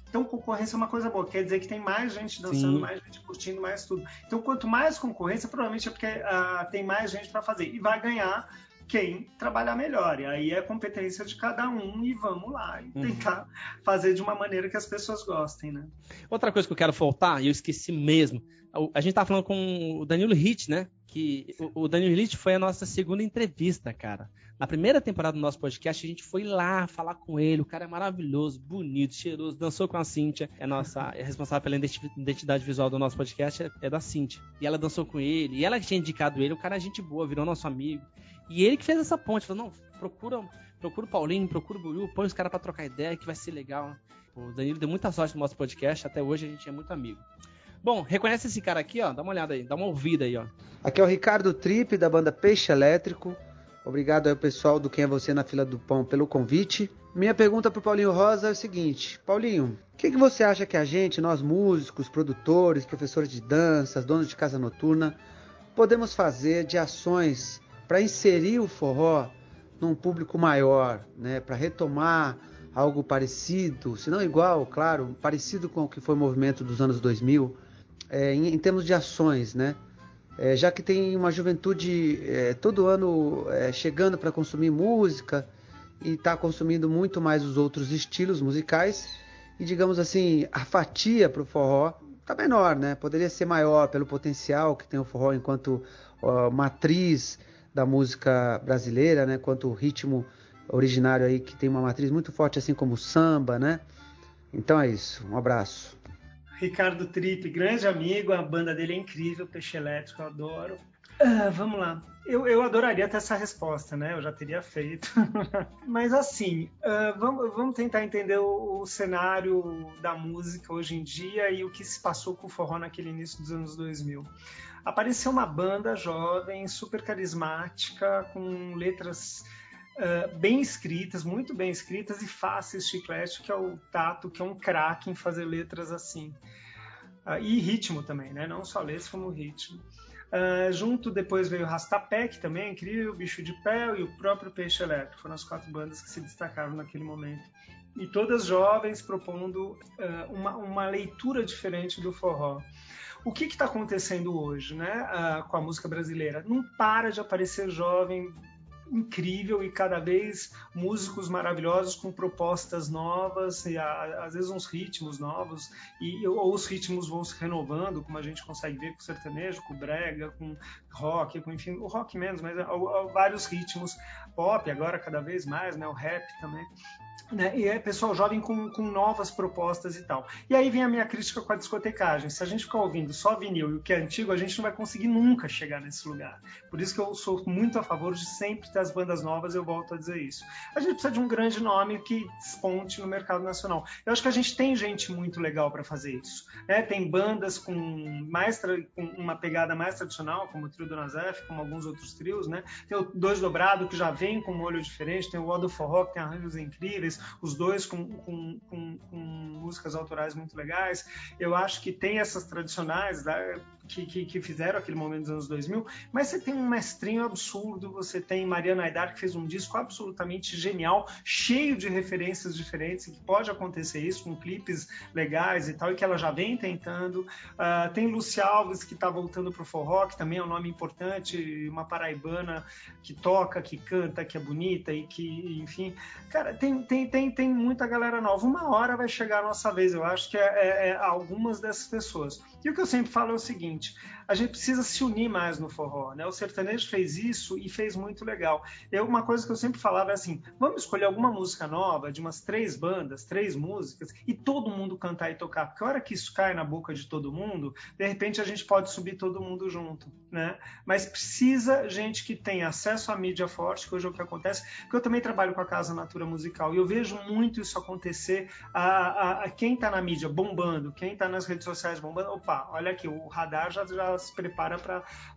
Então, concorrência é uma coisa boa, quer dizer que tem mais gente dançando, Sim. mais gente curtindo, mais tudo. Então, quanto mais concorrência, provavelmente é porque ah, tem mais gente para fazer. E vai ganhar quem trabalhar melhor. E aí é competência de cada um e vamos lá e Uhum. tentar fazer de uma maneira que as pessoas gostem, né? Outra coisa que eu quero voltar, e eu esqueci mesmo. A gente tá falando com o Danilo Hitch, né? Que o o Danilo Hitch foi a nossa segunda entrevista, cara. Na primeira temporada do nosso podcast, a gente foi lá falar com ele. O cara é maravilhoso, bonito, cheiroso, dançou com a Cíntia. É nossa é responsável pela identi- identidade visual do nosso podcast, é, é da Cíntia. E ela dançou com ele, e ela que tinha indicado ele. O cara é gente boa, virou nosso amigo. E ele que fez essa ponte, falou: não, procura, procura o Paulinho, procura o Buiu, põe os caras pra trocar ideia que vai ser legal. O Danilo deu muita sorte no nosso podcast, até hoje a gente é muito amigo. Bom, reconhece esse cara aqui, ó. Dá uma olhada aí, dá uma ouvida aí, ó. Aqui é o Ricardo Tripe, da banda Peixe Elétrico. Obrigado ao pessoal do Quem é Você na Fila do Pão pelo convite. Minha pergunta pro Paulinho Rosa é o seguinte: Paulinho, o que, que você acha que a gente, nós músicos, produtores, professores de danças, donos de casa noturna, podemos fazer de ações para inserir o forró num público maior, né? Para retomar algo parecido, se não igual, claro, parecido com o que foi o movimento dos anos 2000, é, em, em termos de ações, né? É, já que tem uma juventude é, todo ano é, chegando para consumir música e está consumindo muito mais os outros estilos musicais e digamos assim a fatia para o forró está menor, né? Poderia ser maior pelo potencial que tem o forró enquanto ó, matriz da música brasileira, né? Quanto ritmo originário aí que tem uma matriz muito forte, assim como o samba, né? Então é isso. Um abraço. Ricardo Tripe, grande amigo, a banda dele é incrível, Peixe Elétrico, eu adoro. Ah, vamos lá. Eu, eu adoraria ter essa resposta, né? Eu já teria feito. [LAUGHS] Mas assim, ah, vamos, vamos tentar entender o, o cenário da música hoje em dia e o que se passou com o forró naquele início dos anos 2000. Apareceu uma banda jovem, super carismática, com letras Uh, bem escritas, muito bem escritas e fáceis, chiclete, que é o Tato, que é um craque em fazer letras assim. Uh, e ritmo também, né? Não só letras, como ritmo. Uh, junto depois veio Rastapé, que também é incrível, o Bicho de Pé e o próprio Peixe Elétrico. Foram as quatro bandas que se destacaram naquele momento. E todas jovens propondo uma, uma leitura diferente do forró. O que incrível e cada vez músicos maravilhosos com propostas novas e a, às vezes uns ritmos novos. E ou os ritmos vão se renovando como a gente consegue ver com sertanejo, com brega, com rock, com enfim o rock menos, mas vários ritmos pop agora cada vez mais, né, o rap também. Né? E é pessoal jovem com, com, novas propostas e tal. E aí vem a minha crítica com a discotecagem. Se a gente ficar ouvindo só vinil e o que é antigo, a gente não vai conseguir nunca chegar nesse lugar. Por isso que eu sou muito a favor de sempre ter as bandas novas, eu volto a dizer isso. A gente precisa de um grande nome que desponte no mercado nacional. Eu acho que a gente tem gente muito legal para fazer isso. Né? Tem bandas com, mais com uma pegada mais tradicional, como o trio do Nazef, como alguns outros trios. Né? Tem o Dois Dobrado, que já vem com um olho diferente. Tem o O do Forró, tem arranjos incríveis os dois com, com, com, com, músicas autorais muito legais. Eu acho que tem essas tradicionais né, que, que, que, fizeram aquele momento dos anos 2000, mas você tem um mestrinho absurdo, você tem Mariana Aidar, que fez um disco absolutamente genial, cheio de referências diferentes, que pode acontecer isso, com clipes legais e tal, e que ela já vem tentando. Uh, tem Luci Alves, que está voltando para o forró, que também é um nome importante, uma paraibana que toca, que canta, que é bonita e que, enfim... Cara, tem, tem, tem, tem muita galera nova. Uma hora vai chegar a nossa vez, eu acho que é, é, é algumas dessas pessoas. E o que eu sempre falo é o seguinte: a gente precisa se unir mais no forró, né? O sertanejo fez isso e fez muito legal. Eu, uma coisa que eu sempre falava é assim: vamos escolher alguma música nova de umas três bandas, três músicas, e todo mundo cantar e tocar. Porque a hora que isso cai na boca de todo mundo, de repente a gente pode subir todo mundo junto, né? Mas precisa gente que tenha acesso à mídia forte, que hoje é o que acontece, porque eu também trabalho com a Casa Natura Musical e eu vejo muito isso acontecer a, a, a quem está na mídia bombando, quem está nas redes sociais bombando, opa, olha aqui, o radar já, já se prepara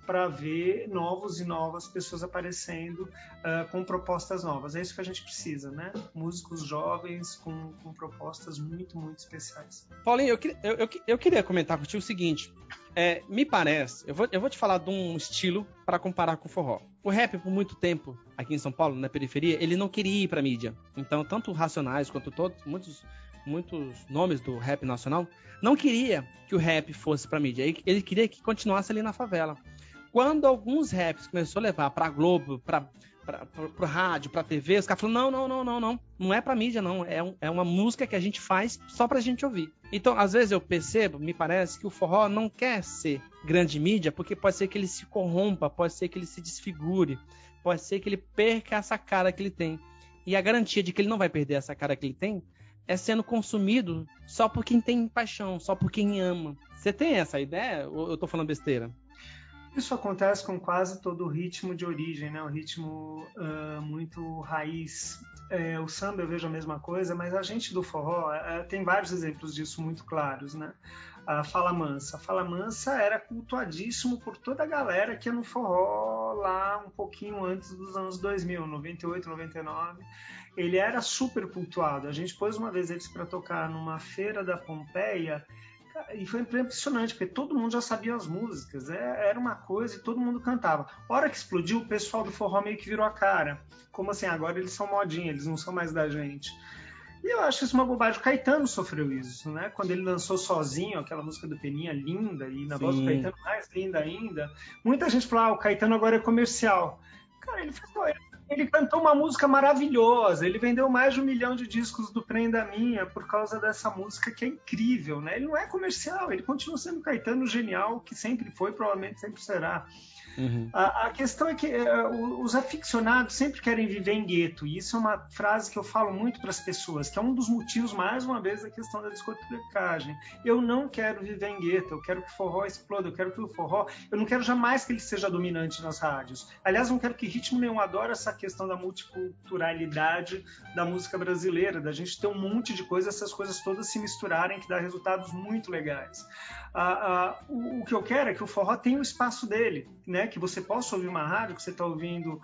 para ver novos e novas pessoas aparecendo uh, com propostas novas. É isso que a gente precisa, né? Músicos jovens com, com propostas muito, muito especiais. Paulinho, eu, eu, eu, eu queria comentar contigo o seguinte. É, me parece, eu vou, eu vou te falar de um estilo para comparar com o forró. O rap, por muito tempo, aqui em São Paulo, na periferia, ele não queria ir pra mídia. Então, tanto Racionais quanto todos, muitos, muitos nomes do rap nacional, não queria que o rap fosse pra mídia. Ele, queria que continuasse ali na favela. Quando alguns raps começou a levar pra Globo, pra, pra, pra, pro rádio, pra TV, os caras falaram, não, não, não, não, não. Não é pra mídia, não. É, um, é uma música que a gente faz só pra gente ouvir. Então, às vezes eu percebo, me parece, que o forró não quer ser grande mídia, porque pode ser que ele se corrompa, pode ser que ele se desfigure, pode ser que ele perca essa cara que ele tem. E a garantia de que ele não vai perder essa cara que ele tem é sendo consumido só por quem tem paixão, só por quem ama. Você tem essa ideia ou eu tô falando besteira? Isso acontece com quase todo o ritmo de origem, né? O ritmo uh, muito raiz. É, o samba eu vejo a mesma coisa, mas a gente do forró uh, tem vários exemplos disso muito claros, né? A Fala Mansa. A Fala Mansa era cultuadíssimo por toda a galera que ia no forró lá um pouquinho antes dos anos 2000, 98, 99. Ele era super cultuado. A gente pôs uma vez eles para tocar numa feira da Pompeia e foi impressionante, porque todo mundo já sabia as músicas, é, era uma coisa e todo mundo cantava. A hora que explodiu, o pessoal do forró meio que virou a cara. Como assim, agora eles são modinha, eles não são mais da gente. E eu acho isso uma bobagem. O Caetano sofreu isso, né? Quando ele lançou sozinho aquela música do Peninha, linda, e na Sim. voz do Caetano mais linda ainda. Muita gente falou, ah, o Caetano agora é comercial. Cara, ele ficou, ele cantou uma música maravilhosa. Ele vendeu mais de um milhão de discos do Prenda Minha por causa dessa música que é incrível, né? Ele não é comercial, ele continua sendo Caetano genial, que sempre foi, provavelmente sempre será. Uhum. A, a, questão é que uh, os aficionados sempre querem viver em gueto, e isso é uma frase que eu falo muito para as pessoas, que é um dos motivos, mais uma vez, da questão da discotecagem. Eu não quero viver em gueto, eu quero que o forró exploda, eu quero que o forró. Eu não quero jamais que ele seja dominante nas rádios. Aliás, não quero que ritmo nenhum adore essa questão da multiculturalidade da música brasileira, da gente ter um monte de coisas, essas coisas todas se misturarem, que dá resultados muito legais. Uh, uh, o, o, que eu quero é que o forró tenha o espaço dele, né? Que você possa ouvir uma rádio, que você está ouvindo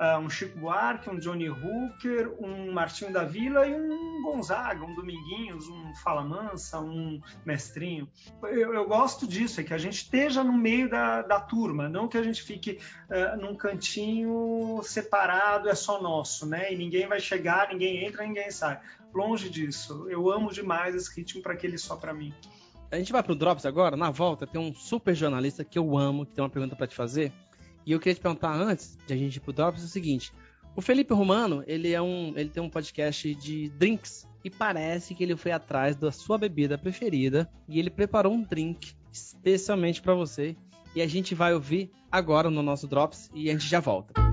uh, um Chico Buarque, um Johnny Hooker, um Martinho da Vila e um Gonzaga, um Dominguinhos, um Fala Mansa, um Mestrinho. Eu, eu gosto disso, é que a gente esteja no meio da, da turma, não que a gente fique num cantinho separado, é só nosso, né? E ninguém vai chegar, ninguém entra, ninguém sai. Longe disso. Eu amo demais esse ritmo para que ele só para mim. A gente vai pro Drops agora, na volta tem um super jornalista que eu amo, que tem uma pergunta para te fazer. E eu queria te perguntar antes de a gente ir pro Drops é o seguinte: o Felipe Romano, ele é um, ele tem um podcast de drinks e parece que ele foi atrás da sua bebida preferida e ele preparou um drink especialmente para você. E a gente vai ouvir agora no nosso Drops e a gente já volta.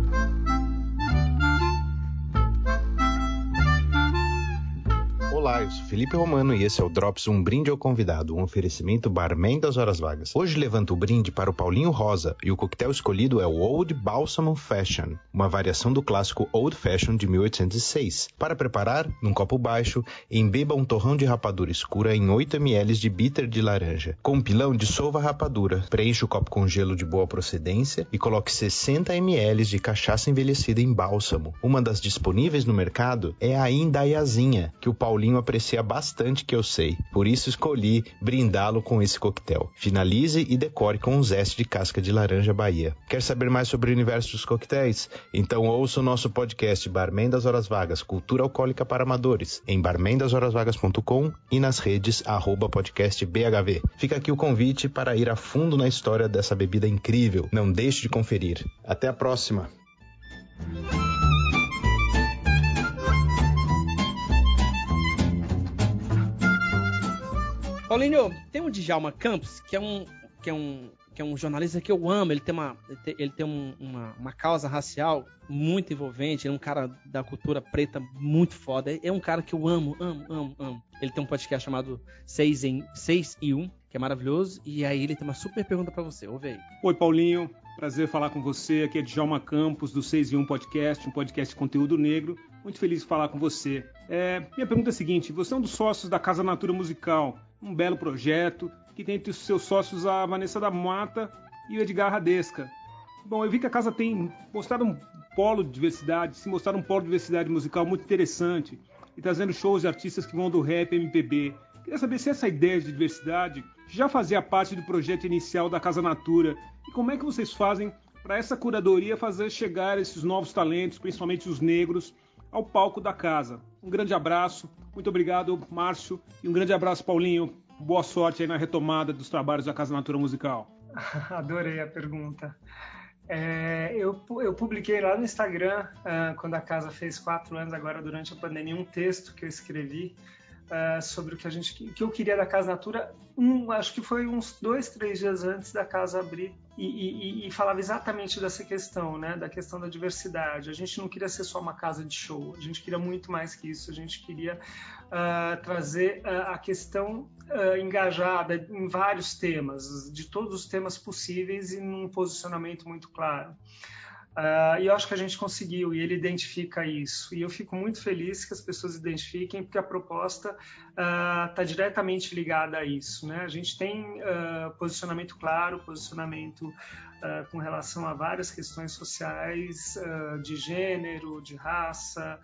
Olá, eu sou Felipe Romano e esse é o Drops Um Brinde ao Convidado, um oferecimento barman das horas vagas. Hoje levanto o brinde para o Paulinho Rosa e o coquetel escolhido é o Old Balsam Fashion, uma variação do clássico Old Fashion de 1806. Para preparar, num copo baixo, embeba um torrão de rapadura escura em 8 ml de bitter de laranja. Com um pilão, dissolva a rapadura, preencha o copo com gelo de boa procedência e coloque 60 ml de cachaça envelhecida em bálsamo. Uma das disponíveis no mercado é a Indaiazinha, que o Paulinho aprecia bastante que eu sei, por isso escolhi brindá-lo com esse coquetel. Finalize e decore com um zeste de casca de laranja Bahia. Quer saber mais sobre o universo dos coquetéis? Então ouça o nosso podcast Barman das Horas Vagas, Cultura Alcoólica para Amadores, em barmendashorasvagas.com e nas redes arroba podcast BHV. Fica aqui o convite para ir a fundo na história dessa bebida incrível. Não deixe de conferir. Até a próxima! Paulinho, tem o Djalma Campos, que é um, que é um, que é um jornalista que eu amo. Ele tem uma, ele tem um, uma, uma causa racial muito envolvente. Ele é um cara da cultura preta muito foda. É um cara que eu amo, amo, amo, amo. Ele tem um podcast chamado 6 em 6 e 1, que é maravilhoso. E aí ele tem uma super pergunta para você. Ouve aí. Oi, Paulinho. Prazer falar com você. Aqui é Djalma Campos, do 6 e 1 Podcast, um podcast de conteúdo negro. Muito feliz de falar com você. É, minha pergunta é a seguinte: você é um dos sócios da Casa Natura Musical, um belo projeto que tem entre os seus sócios a Vanessa da Mata e o Edgar Radesca. Bom, eu vi que a casa tem mostrado um polo de diversidade, se mostrar um polo de diversidade musical muito interessante e trazendo shows de artistas que vão do rap MPB. Queria saber se essa ideia de diversidade já fazia parte do projeto inicial da Casa Natura e como é que vocês fazem para essa curadoria fazer chegar esses novos talentos, principalmente os negros, ao palco da casa. Um grande abraço, muito obrigado, Márcio, e um grande abraço, Paulinho. Boa sorte aí na retomada dos trabalhos da Casa Natura Musical. [LAUGHS] Adorei a pergunta. É, eu, eu, publiquei lá no Instagram, uh, quando a casa fez quatro anos, agora durante a pandemia, um texto que eu escrevi uh, sobre o que a gente que eu queria da Casa Natura. Um, acho que foi uns dois, três dias antes da casa abrir e, e, e, falava exatamente dessa questão, né? Da questão da diversidade. A gente não queria ser só uma casa de show. A gente queria muito mais que isso. A gente queria uh, trazer uh, a questão engajada em vários temas, de todos os temas possíveis e num posicionamento muito claro. Uh, e eu acho que a gente conseguiu, e ele identifica isso. E eu fico muito feliz que as pessoas identifiquem, porque a proposta está uh, diretamente ligada a isso. Né? A gente tem uh, posicionamento claro, posicionamento com relação a várias questões sociais, de gênero, de raça,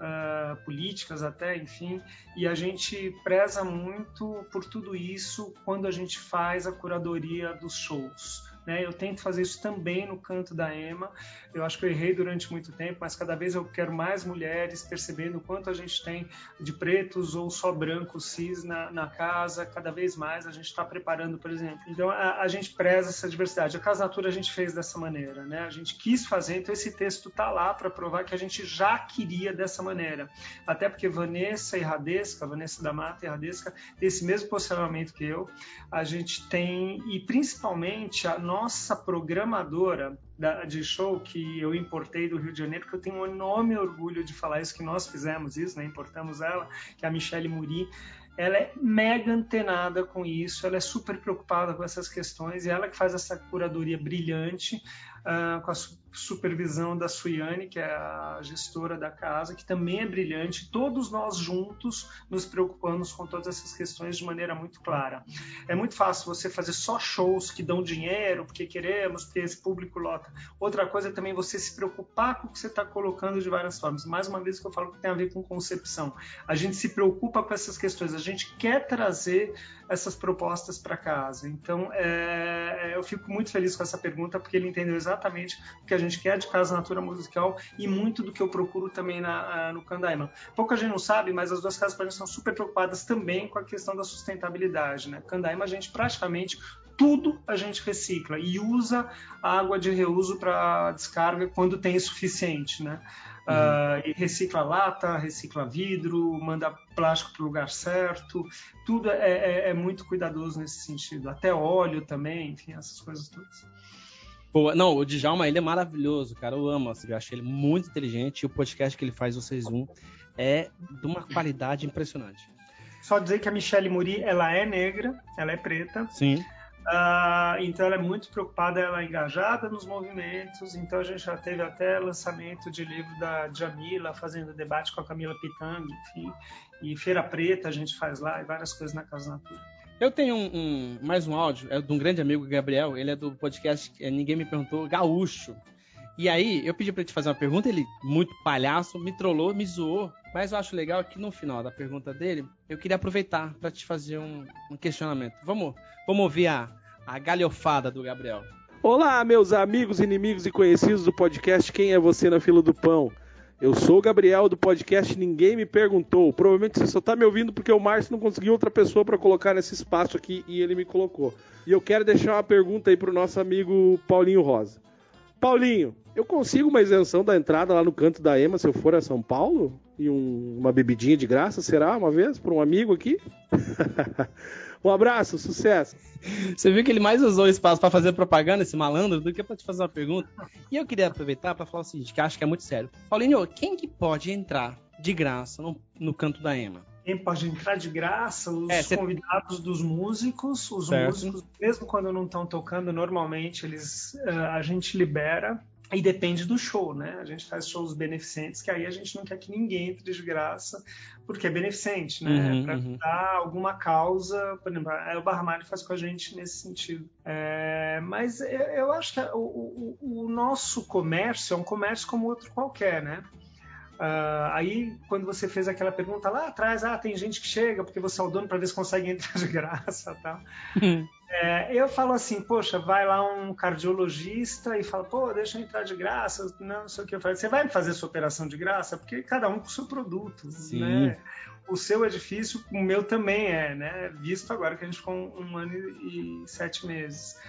Uh, políticas até, enfim, e a gente preza muito por tudo isso quando a gente faz a curadoria dos shows. Né? Eu tento fazer isso também no canto da EMA. Eu acho que eu errei durante muito tempo, mas cada vez eu quero mais mulheres percebendo o quanto a gente tem de pretos ou só brancos cis na, na casa. Cada vez mais a gente está preparando, por exemplo. Então a, a, gente preza essa diversidade. A Casa Natura a gente fez dessa maneira, né? A gente quis fazer, então esse texto está lá para provar que a gente já queria dessa maneira. Até porque Vanessa e Radesca, Vanessa da Mata e Radesca, esse mesmo posicionamento que eu. A gente tem, e principalmente a nossa programadora de show que eu importei do Rio de Janeiro, que eu tenho um enorme orgulho de falar isso, que nós fizemos isso, né? importamos ela, que é a Michelle Muri. Ela é mega antenada com isso, ela é super preocupada com essas questões e ela que faz essa curadoria brilhante uh, com a supervisão da Suiane, que é a gestora da casa, que também é brilhante. Todos nós juntos nos preocupamos com todas essas questões de maneira muito clara. É muito fácil você fazer só shows que dão dinheiro, porque queremos, porque esse público lota. Outra coisa é também você se preocupar com o que você está colocando de várias formas. Mais uma vez que eu falo que tem a ver com concepção. A gente se preocupa com essas questões, a gente quer trazer essas propostas para casa. Então, é, eu fico muito feliz com essa pergunta, porque ele entendeu exatamente o que a gente quer de Casa Natura Musical e muito do que eu procuro também na, no Candaima. Pouca gente não sabe, mas as duas casas para são super preocupadas também com a questão da sustentabilidade. Né? Candaima, a gente praticamente tudo a gente recicla e usa água de reuso para descarga quando tem suficiente, né? Uhum. Uh, e recicla lata, recicla vidro, manda plástico para o lugar certo, tudo é, é, é, muito cuidadoso nesse sentido, até óleo também, enfim, essas coisas todas. Pô, não, o Djalma, ele é maravilhoso, cara. Eu amo, assim, eu acho ele muito inteligente e o podcast que ele faz, vocês um, é de uma qualidade impressionante. Só dizer que a Michelle Muri, ela é negra, ela é preta. Sim. Uh, então ela é muito preocupada, ela é engajada nos movimentos. Então a gente já teve até lançamento de livro da Jamila, fazendo debate com a Camila Pitang, enfim. E Feira Preta a gente faz lá e várias coisas na Casa Natura. Eu tenho um, um, mais um áudio, é de um grande amigo, Gabriel. Ele é do podcast é, Ninguém Me Perguntou, Gaúcho. E aí, eu pedi para ele te fazer uma pergunta, ele, muito palhaço, me trollou, me zoou. Mas eu acho legal que no final da pergunta dele, eu queria aproveitar para te fazer um, um, questionamento. Vamos, vamos ouvir a, a galhofada do Gabriel. Olá, meus amigos, inimigos e conhecidos do podcast Quem é Você na Fila do Pão? Eu sou o Gabriel do podcast Ninguém Me Perguntou. Provavelmente você só está me ouvindo porque o Márcio não conseguiu outra pessoa para colocar nesse espaço aqui e ele me colocou. E eu quero deixar uma pergunta aí pro nosso amigo Paulinho Rosa. Paulinho, eu consigo uma isenção da entrada lá no canto da EMA se eu for a São Paulo? E um, uma bebidinha de graça, será? Uma vez? Por um amigo aqui? [LAUGHS] um abraço, sucesso! Você viu que ele mais usou o espaço para fazer propaganda, esse malandro, do que para te fazer uma pergunta. E eu queria aproveitar para falar o seguinte, que acho que é muito sério. Paulinho, quem que pode entrar de graça no, no canto da EMA? Quem pode entrar de graça? Os é, convidados dos músicos. Os certo. músicos, mesmo quando não estão tocando, normalmente eles uh, a gente libera. E depende do show, né? A gente faz shows beneficentes, que aí a gente não quer que ninguém entre de graça, porque é beneficente, né? Uhum, para uhum. dar alguma causa, por exemplo, a Elba Ramalho faz com a gente nesse sentido. É, mas eu, acho que o, o, o nosso comércio é um comércio como outro qualquer, né? Uh, aí, quando você fez aquela pergunta lá atrás, ah, tem gente que chega porque você é o dono para ver se consegue entrar de graça tal. É, eu falo assim, poxa, vai lá um cardiologista e fala, pô, deixa eu entrar de graça, não, sei o que eu falo. Você vai me fazer sua operação de graça? Porque cada um com o seu produto, Sim. né? O seu é difícil, o meu também é, né? Visto agora que a gente ficou um ano e sete meses.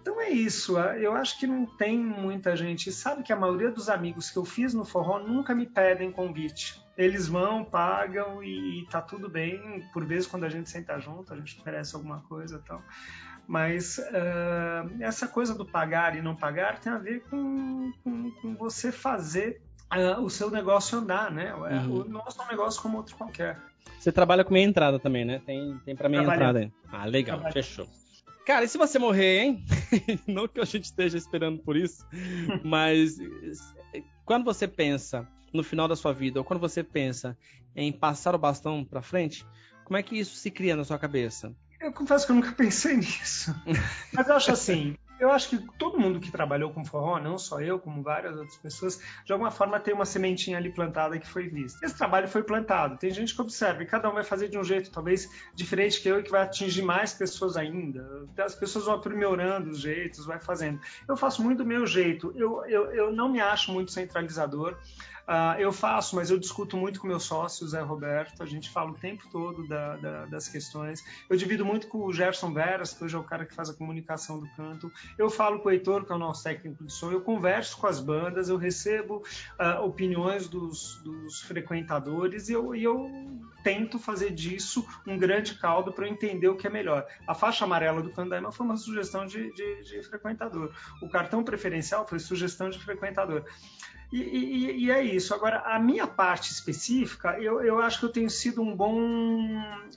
Então é isso, eu acho que não tem muita gente. Sabe que a maioria dos amigos que eu fiz no forró nunca me pedem convite. Eles vão, pagam e, e tá tudo bem. Por vezes, quando a gente senta junto, a gente oferece alguma coisa e tal. Mas uh, essa coisa do pagar e não pagar tem a ver com, com, com você fazer uh, o seu negócio andar, né? Uhum. O nosso é um negócio como outro qualquer. Você trabalha com meia entrada também, né? Tem, tem pra meia Trabalho. entrada aí. Ah, legal, Trabalho. fechou. Cara, e se você morrer, hein? [LAUGHS] Não que a gente esteja esperando por isso, [LAUGHS] mas quando você pensa no final da sua vida, ou quando você pensa em passar o bastão pra frente, como é que isso se cria na sua cabeça? Eu confesso que eu nunca pensei [LAUGHS] nisso. Mas eu acho assim, eu acho que todo mundo que trabalhou com forró, não só eu, como várias outras pessoas, de alguma forma tem uma sementinha ali plantada que foi vista. Esse trabalho foi plantado. Tem gente que observa e cada um vai fazer de um jeito talvez diferente que eu e que vai atingir mais pessoas ainda. As pessoas vão aprimorando os jeitos, vai fazendo. Eu faço muito do meu jeito. Eu, eu, eu não me acho muito centralizador. Uh, eu faço, mas eu discuto muito com meu sócio, Zé Roberto. A gente fala o tempo todo da, da, das questões. Eu divido muito com o Gerson Veras, que hoje é o cara que faz a comunicação do canto. Eu falo com o Heitor, que é o nosso técnico de som. Eu converso com as bandas, eu recebo uh, opiniões dos, dos frequentadores e eu, e eu tento fazer disso um grande caldo para eu entender o que é melhor. A faixa amarela do Candaima foi uma sugestão de, de, de frequentador. O cartão preferencial foi sugestão de frequentador. E, e, e, é isso. Agora, a minha parte específica, eu, eu acho que eu tenho sido um bom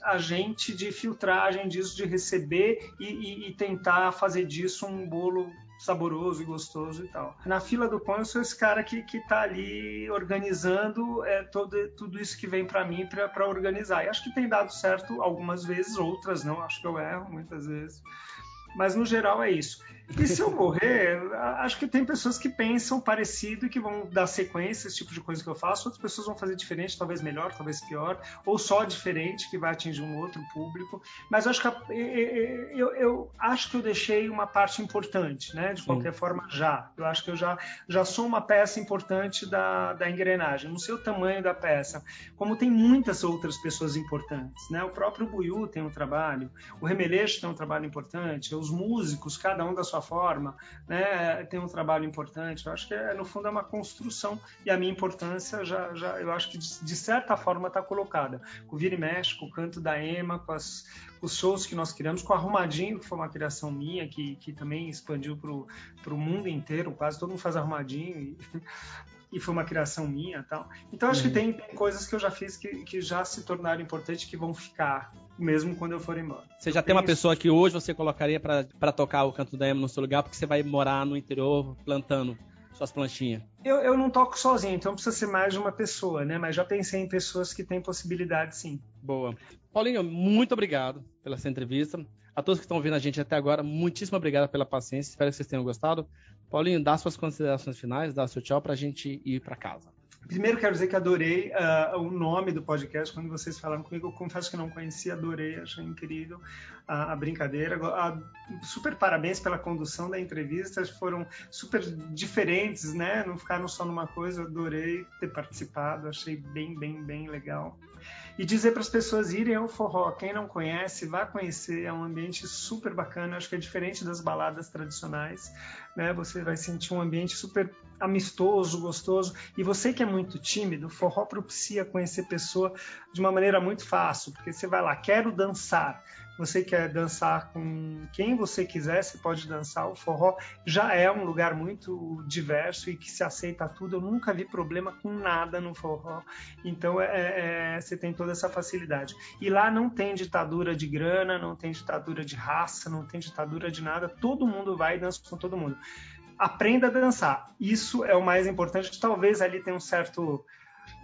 agente de filtragem disso, de receber e, e tentar fazer disso um bolo saboroso e gostoso e tal. Na fila do pão, eu sou esse cara que, que tá ali organizando é, todo, tudo isso que vem para mim para organizar. E acho que tem dado certo algumas vezes, outras não. Acho que eu erro muitas vezes. Mas no geral é isso. [LAUGHS] E se eu morrer, acho que tem pessoas que pensam parecido e que vão dar sequência, esse tipo de coisa que eu faço. Outras pessoas vão fazer diferente, talvez melhor, talvez pior, ou só diferente, que vai atingir um outro público. Mas eu acho que a, eu, eu, acho que eu deixei uma parte importante, né? De qualquer Sim. forma, já. Eu acho que eu já, já sou uma peça importante da, da engrenagem. Não sei o tamanho da peça, como tem muitas outras pessoas importantes, né? O próprio Buiu tem um trabalho, o Remeleixo tem um trabalho importante, os músicos, cada um da sua forma, né, tem um trabalho importante. Eu acho que é, no fundo é uma construção e a minha importância já, já eu acho que de, de certa forma está colocada. Com o Vira e Mexe, com o canto da Ema, com, as, com os shows que nós criamos, com o Arrumadinho, que foi uma criação minha, que, que também expandiu para o mundo inteiro, quase todo mundo faz Arrumadinho. E, [LAUGHS] e foi uma criação minha tal. Então acho uhum. que tem, tem, coisas que eu já fiz que, que já se tornaram importantes que vão ficar mesmo quando eu for embora. Você já tem uma pessoa que hoje você colocaria para tocar o canto da Ema no seu lugar porque você vai morar no interior plantando suas planchinhas? Eu, eu não toco sozinho, então precisa ser mais de uma pessoa, né? Mas já pensei em pessoas que têm possibilidade, sim. Boa. Paulinho, muito obrigado pela sua entrevista. A todos que estão ouvindo a gente até agora, muitíssimo obrigado pela paciência. Espero que vocês tenham gostado. Paulinho, dá suas considerações finais, dá seu tchau para a gente ir para casa. Primeiro quero dizer que adorei uh, o nome do podcast quando vocês falaram comigo. Eu confesso que não conhecia, adorei, achei incrível a, a brincadeira. A, super parabéns pela condução da entrevista, foram super diferentes, né? Não ficaram só numa coisa. Adorei ter participado, achei bem, bem, bem legal e dizer para as pessoas irem ao forró. Quem não conhece, vá conhecer. É um ambiente super bacana. Acho que é diferente das baladas tradicionais. Né? Você vai sentir um ambiente super amistoso, gostoso. E você que é muito tímido, o forró propicia conhecer pessoa de uma maneira muito fácil, porque você vai lá, quero dançar você quer dançar com quem você quiser, você pode dançar. O forró já é um lugar muito diverso e que se aceita tudo. Eu nunca vi problema com nada no forró. Então é, é, você tem toda essa facilidade. E lá não tem ditadura de grana, não tem ditadura de raça, não tem ditadura de nada. Todo mundo vai e dança com todo mundo. Aprenda a dançar. Isso é o mais importante. Talvez ali tenha um certo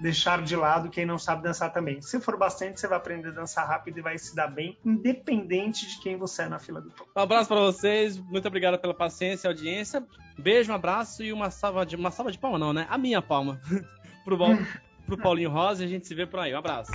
deixar de lado quem não sabe dançar também. Se for bastante, você vai aprender a dançar rápido e vai se dar bem, independente de quem você é na fila do pão. Um abraço para vocês, muito obrigado pela paciência e audiência. Beijo, um abraço e uma salva de uma salva de palma não, né? A minha palma [LAUGHS] pro, pro Paulinho Rosa e a gente se vê por aí. Um abraço.